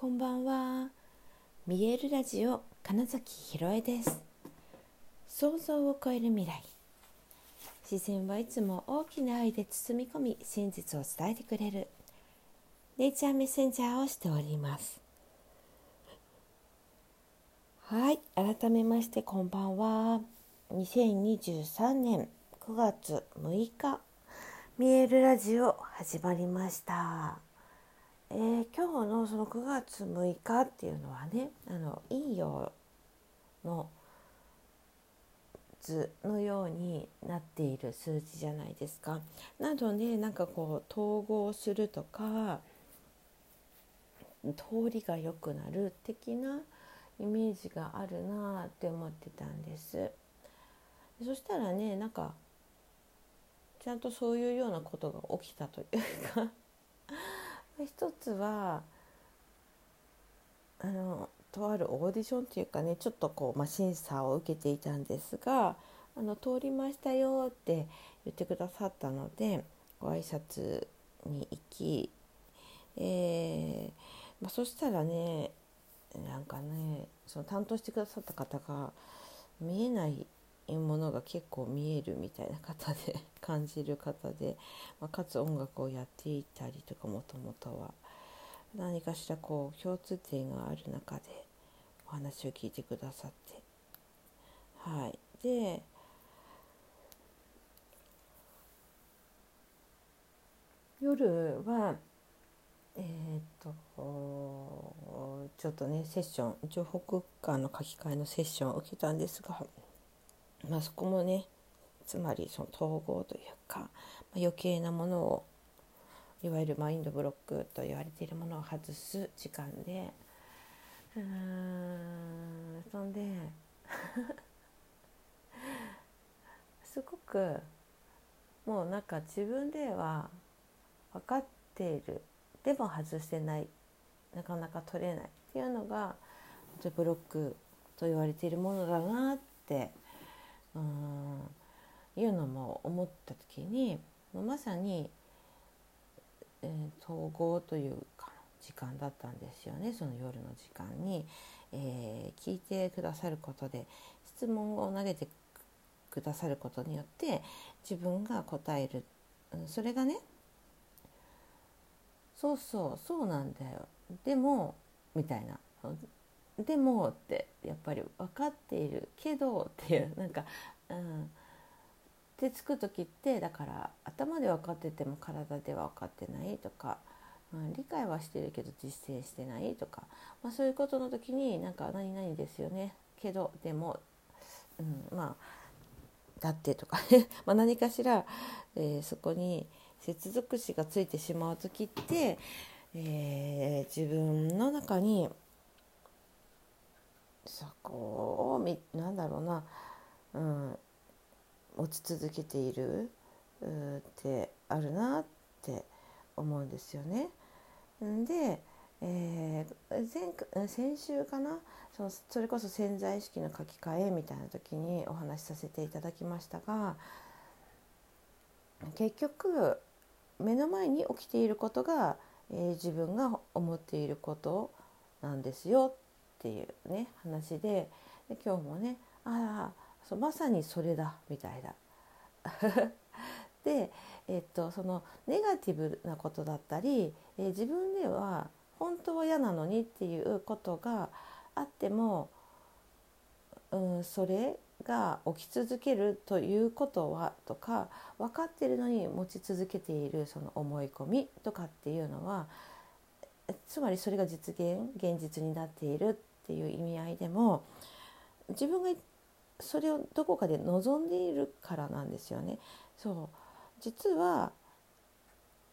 こんばんは。見えるラジオ金崎ひろえです。想像を超える未来。自然はいつも大きな愛で包み込み、真実を伝えてくれる。ネイチャーメッセンジャーをしております。はい、改めましてこんばんは。2023年9月6日、見えるラジオ始まりました。えー今日のその9月6日っていうのはねあの陰陽の図のようになっている数字じゃないですか。なのでなんかこう統合するとか通りが良くなる的なイメージがあるなって思ってたんです。そしたらねなんかちゃんとそういうようなことが起きたというか一つはあのとあるオーディションっていうかねちょっとこう、まあ、審査を受けていたんですが「あの通りましたよ」って言ってくださったのでご挨拶に行き、えーまあ、そしたらねなんかねその担当してくださった方が見えないものが結構見えるみたいな方で感じる方で、まあ、かつ音楽をやっていたりとかもともとは。何かしらこう共通点がある中でお話を聞いてくださって。はい。で夜はえーっとちょっとねセッション情報空間の書き換えのセッションを受けたんですがまあ、そこもねつまりその統合というか、まあ、余計なものをいわゆるマインドブロックと言われているものを外す時間でうーんそんで すごくもうなんか自分では分かっている。でも外してない。なかなか取れない。っていうのがブロックと言われているものだなってうん。いうのも思った時にまさに、えー統合というか時間だったんですよね。その夜の時間に、えー聞いてくださることで質問を投げてくださることによって自分が答える、うんそれがねそうそうそうなんだよ。でもみたいな。でもってやっぱり分かっているけどっていうなんかうん。手つく時ってだから頭で分かってても体では分かってないとか、うん、理解はしてるけど実践してないとか、まあ、そういうことの時になんか「何々ですよね。けどでも、うん、まあだって」とかね ま何かしら、えーそこに接続詞がついてしまう時って、えー自分の中にそこをみなんだろうな、うん、持ち続けている。ってあるなって思うんですよね。で、えー前先週かな。そのそれこそ潜在意識の書き換えみたいな時にお話しさせていただきましたが結局目の前に起きていることが、えー自分が思っていることなんですよ。っていうね話でで今日もねああまさにそれだみたいな。で、えっと、そのネガティブなことだったり、えー自分では本当は嫌なのにっていうことがあっても、うん、それが起き続けるということはとか分かってるのに持ち続けているその思い込みとかっていうのはつまりそれが実現現実になっているっていう意味合いでも自分がそれをどこかで望んでいるからなんですよね。そう実は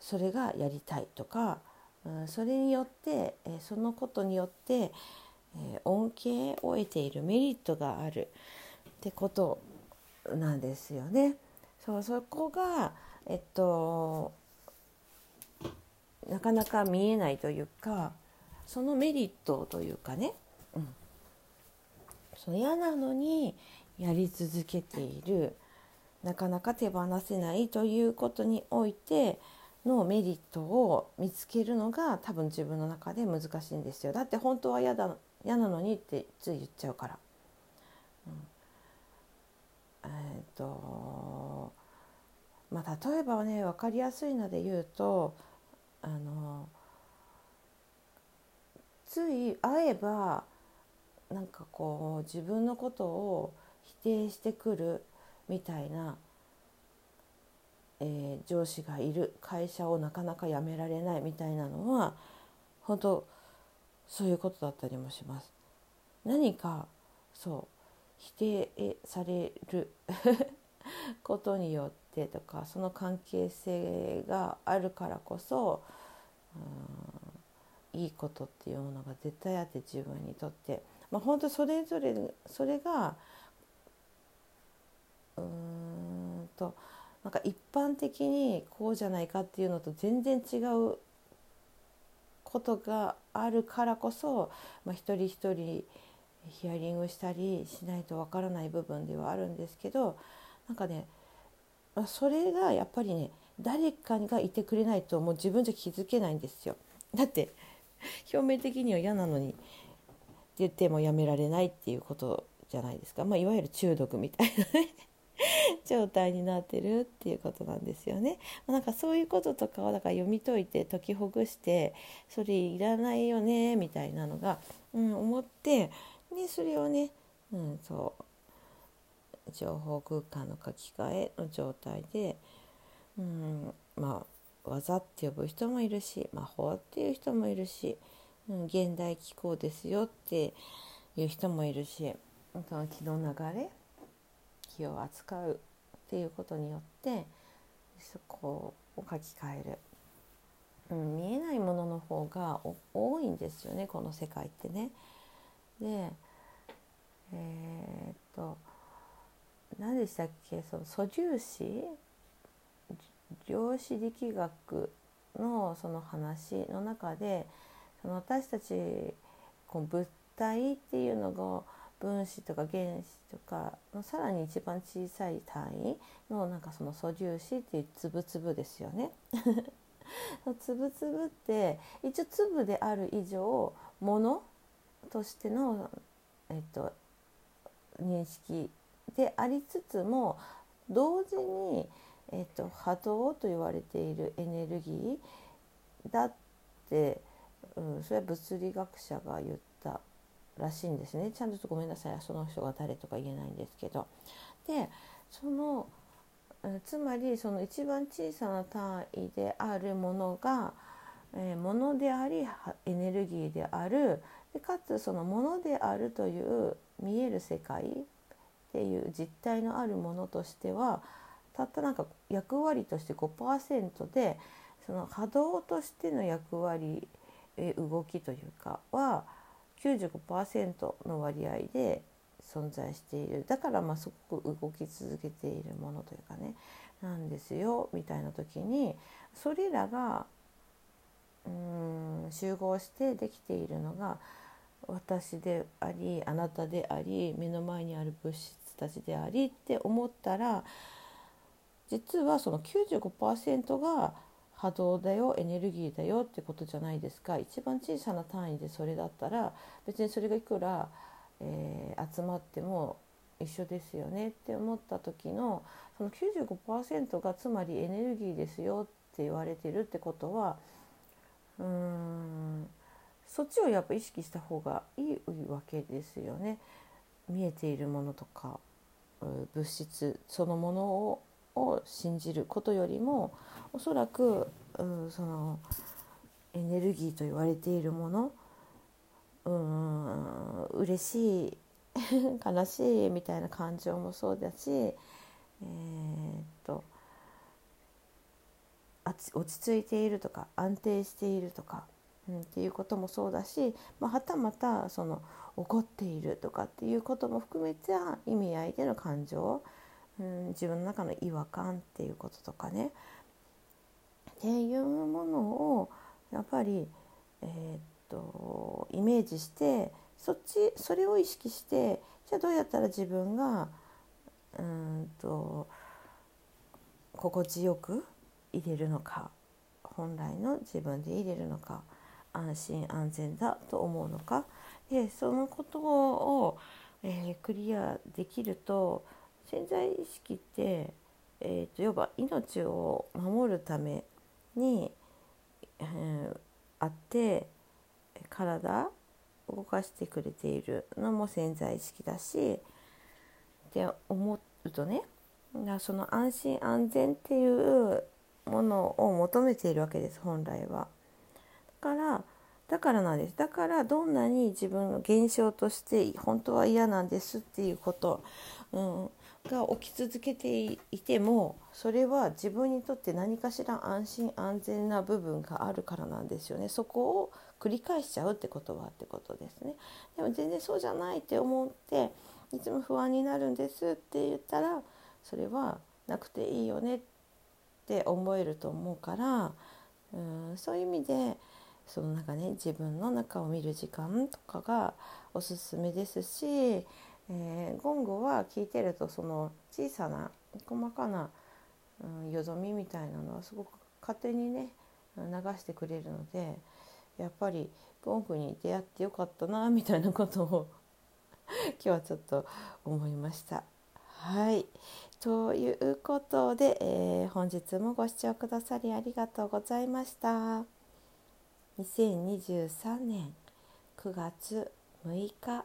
それがやりたいとか、うん、それによって、えーそのことによって、えー恩恵を得ているメリットがあるってことなんですよね。そうそこがえっとなかなか見えないというかそのメリットというかね、うん、その嫌なのにやり続けている。なかなか手放せないということにおいてのメリットを見つけるのが多分自分の中で難しいんですよ。だって本当は嫌だ嫌なのにってつい言っちゃうから。うん、えっ、ー、とまあ例えばね分かりやすいので言うとあのつい会えばなんかこう自分のことを否定してくるみたいなえー、上司がいる会社をなかなか辞められないみたいなのは本当そういうことだったりもします。何かそう否定される ことによってとかその関係性があるからこそいいことっていうものが絶対あって自分にとって、まあ、本当それぞれそれがうーんとなんか一般的にこうじゃないかっていうのと全然違うことがあるからこそ、まあ、一人一人ヒアリングしたりしないとわからない部分ではあるんですけどなんかね、まあ、それがやっぱりね誰かがいてくれないともう自分じゃ気づけないんですよ。だって表面的には嫌なのに言ってもやめられないっていうことじゃないですか、まあ、いわゆる中毒みたいなね 状態になってるっていうことなんですよね。なんかそういうこととかをだから読み解いて解きほぐしてそれいらないよねみたいなのが、うん、思ってでそれをね、うん、そう情報空間の書き換えの状態で、うん、まあ技って呼ぶ人もいるし魔法っていう人もいるし、現代気候ですよっていう人もいるしその気の流れ気を扱うっていうことによってそこを書き換える、うん、見えないものの方が多いんですよねこの世界ってね。でえー、っと何でしたっけその素粒子量子力学のその話の中でその私たちこう物体っていうのが分子とか原子とかのさらに一番小さい単位のなんかその素粒子っていう粒々ですよね。粒々って一応粒である以上ものとしての、えっと、認識でありつつも同時に、えっと、波動と言われているエネルギーだって、うん、それは物理学者が言ったらしいんですね。ちゃんとごめんなさいその人が誰とか言えないんですけど。でそのつまりその一番小さな単位であるものが、えー、ものでありエネルギーである。でかつそのものであるという見える世界っていう実体のあるものとしてはたったなんか役割として5%でその波動としての役割動きというかは95%の割合で存在している。だからまあすごく動き続けているものというかね。なんですよみたいな時にそれらがうん集合してできているのが私でありあなたであり目の前にある物質たちでありって思ったら実はその95%が波動だよエネルギーだよってことじゃないですか一番小さな単位でそれだったら別にそれがいくら、えー、集まっても一緒ですよねって思った時のその95%がつまりエネルギーですよって言われてるってことはうーんそっちをやっぱ意識した方がいいわけですよね。見えているものとか物質そのものを信じることよりもおそらくうそのエネルギーと言われているものうん嬉しい 悲しいみたいな感情もそうだし、えー、っと落ち着いているとか安定しているとか、うん、っていうこともそうだし、まあ、はたまたその怒っているとかっていうことも含めた意味合いでの感情うん、自分の中の違和感っていうこととかね。っていうものをやっぱり、えー、っとイメージしてそっちそれを意識してじゃあどうやったら自分がうんと心地よく入れるのか本来の自分で入れるのか安心安全だと思うのか。でそのことを、えー、クリアできると潜在意識って、えーと、いわば命を守るために、えー、あって体動かしてくれているのも潜在意識だしって思うとねだその安心安全っていうものを求めているわけです本来は。だからだからなんですだからどんなに自分の現象として本当は嫌なんですっていうこと、うん、が起き続けていてもそれは自分にとって何かしら安心安全な部分があるからなんですよね。そこを繰り返しちゃうってことはってことですね。でも全然そうじゃないって思っていつも不安になるんですって言ったらそれはなくていいよねって思えると思うからうんそういう意味でそのなんかね自分の中を見る時間とかがおすすめですし、えー、ゴングは聞いてるとその小さな細かな、うん、よどみみたいなのはすごく勝手にね流してくれるのでやっぱりゴングに出会ってよかったなみたいなことを 今日はちょっと思いました。はいということで、えー、本日もご視聴くださりありがとうございました。2023年9月6日